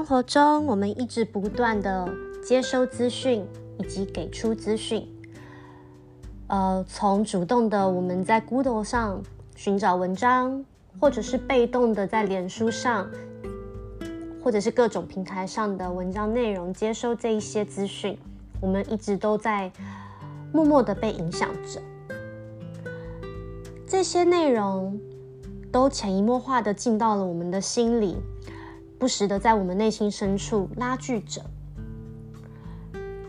生活中，我们一直不断的接收资讯以及给出资讯。呃，从主动的我们在 Google 上寻找文章，或者是被动的在脸书上，或者是各种平台上的文章内容接收这一些资讯，我们一直都在默默的被影响着。这些内容都潜移默化的进到了我们的心里，不时的在我们内心深处拉锯着。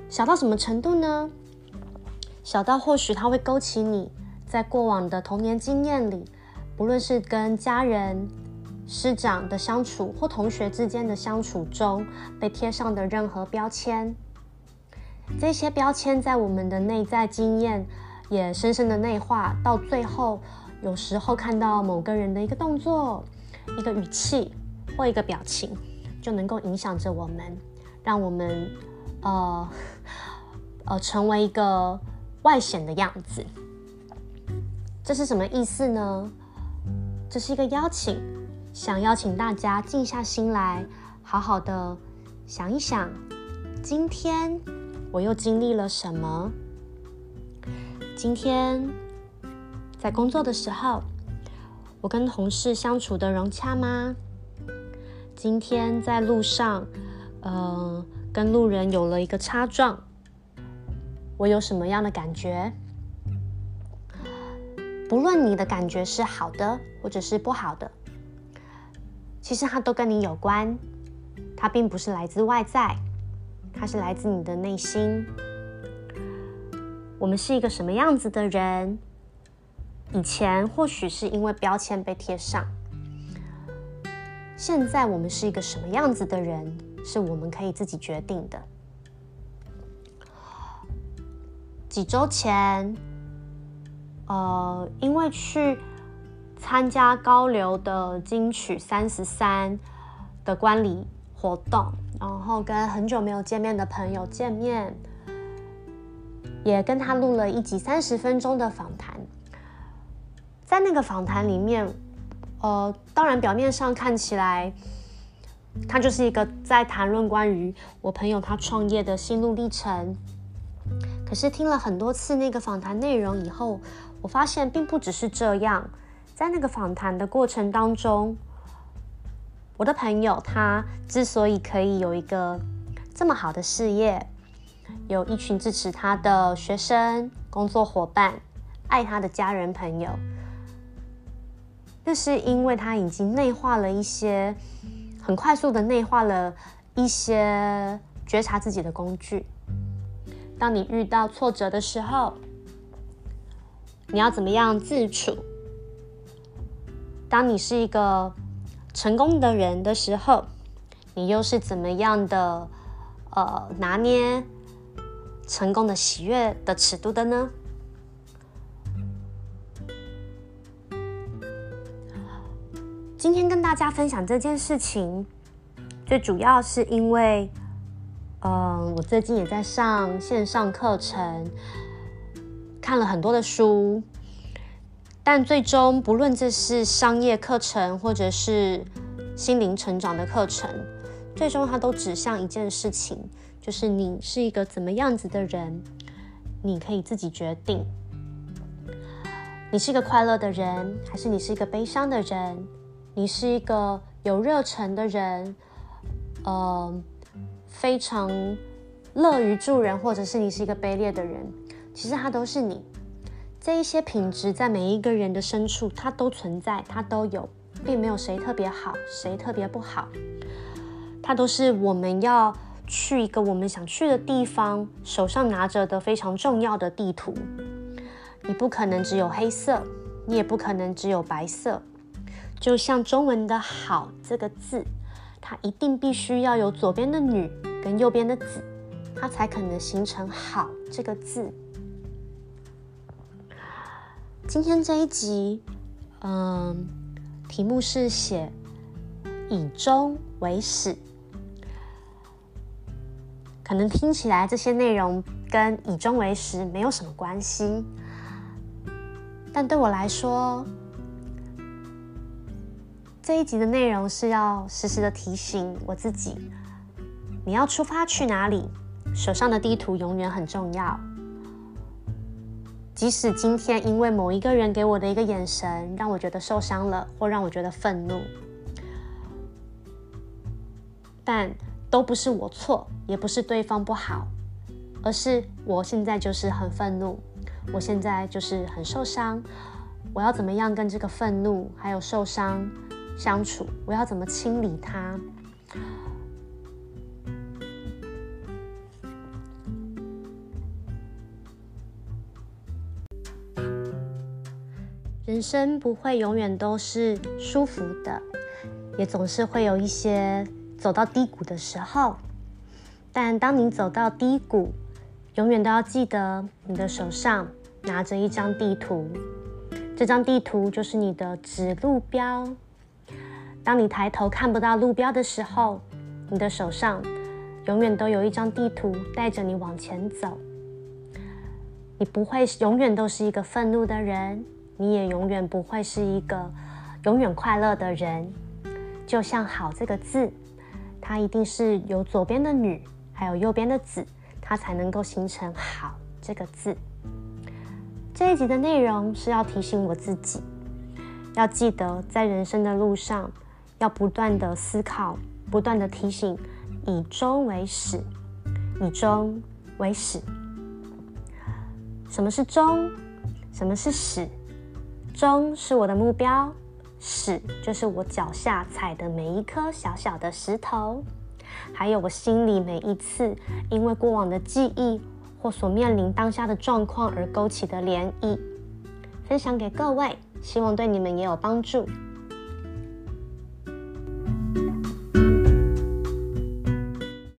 小到什么程度呢？小到或许它会勾起你在过往的童年经验里，不论是跟家人、师长的相处，或同学之间的相处中被贴上的任何标签。这些标签在我们的内在经验也深深的内化，到最后，有时候看到某个人的一个动作、一个语气或一个表情，就能够影响着我们，让我们呃 呃成为一个。外显的样子，这是什么意思呢？这是一个邀请，想邀请大家静下心来，好好的想一想，今天我又经历了什么？今天在工作的时候，我跟同事相处的融洽吗？今天在路上，呃，跟路人有了一个擦撞。我有什么样的感觉？不论你的感觉是好的，或者是不好的，其实它都跟你有关。它并不是来自外在，它是来自你的内心。我们是一个什么样子的人？以前或许是因为标签被贴上，现在我们是一个什么样子的人？是我们可以自己决定的。几周前，呃，因为去参加高流的金曲三十三的观礼活动，然后跟很久没有见面的朋友见面，也跟他录了一集三十分钟的访谈。在那个访谈里面，呃，当然表面上看起来，他就是一个在谈论关于我朋友他创业的心路历程。可是听了很多次那个访谈内容以后，我发现并不只是这样。在那个访谈的过程当中，我的朋友他之所以可以有一个这么好的事业，有一群支持他的学生、工作伙伴、爱他的家人朋友，那是因为他已经内化了一些，很快速的内化了一些觉察自己的工具。当你遇到挫折的时候，你要怎么样自处？当你是一个成功的人的时候，你又是怎么样的呃拿捏成功的喜悦的尺度的呢？今天跟大家分享这件事情，最主要是因为。嗯，我最近也在上线上课程，看了很多的书，但最终不论这是商业课程或者是心灵成长的课程，最终它都指向一件事情，就是你是一个怎么样子的人，你可以自己决定。你是一个快乐的人，还是你是一个悲伤的人？你是一个有热忱的人，嗯。非常乐于助人，或者是你是一个卑劣的人，其实它都是你。这一些品质在每一个人的深处，它都存在，它都有，并没有谁特别好，谁特别不好。它都是我们要去一个我们想去的地方，手上拿着的非常重要的地图。你不可能只有黑色，你也不可能只有白色。就像中文的好这个字。它一定必须要有左边的女跟右边的子，它才可能形成“好”这个字。今天这一集，嗯，题目是写以终为始，可能听起来这些内容跟以终为始没有什么关系，但对我来说，这一集的内容是要时时的提醒我自己，你要出发去哪里？手上的地图永远很重要。即使今天因为某一个人给我的一个眼神，让我觉得受伤了，或让我觉得愤怒，但都不是我错，也不是对方不好，而是我现在就是很愤怒，我现在就是很受伤。我要怎么样跟这个愤怒还有受伤相处？我要怎么清理它？人生不会永远都是舒服的，也总是会有一些走到低谷的时候。但当你走到低谷，永远都要记得，你的手上拿着一张地图，这张地图就是你的指路标。当你抬头看不到路标的时候，你的手上永远都有一张地图带着你往前走。你不会永远都是一个愤怒的人。你也永远不会是一个永远快乐的人，就像“好”这个字，它一定是有左边的“女”还有右边的“子”，它才能够形成“好”这个字。这一集的内容是要提醒我自己，要记得在人生的路上要不断的思考，不断的提醒，以终为始，以终为始。什么是终？什么是始？终是我的目标，始就是我脚下踩的每一颗小小的石头，还有我心里每一次因为过往的记忆或所面临当下的状况而勾起的涟漪，分享给各位，希望对你们也有帮助。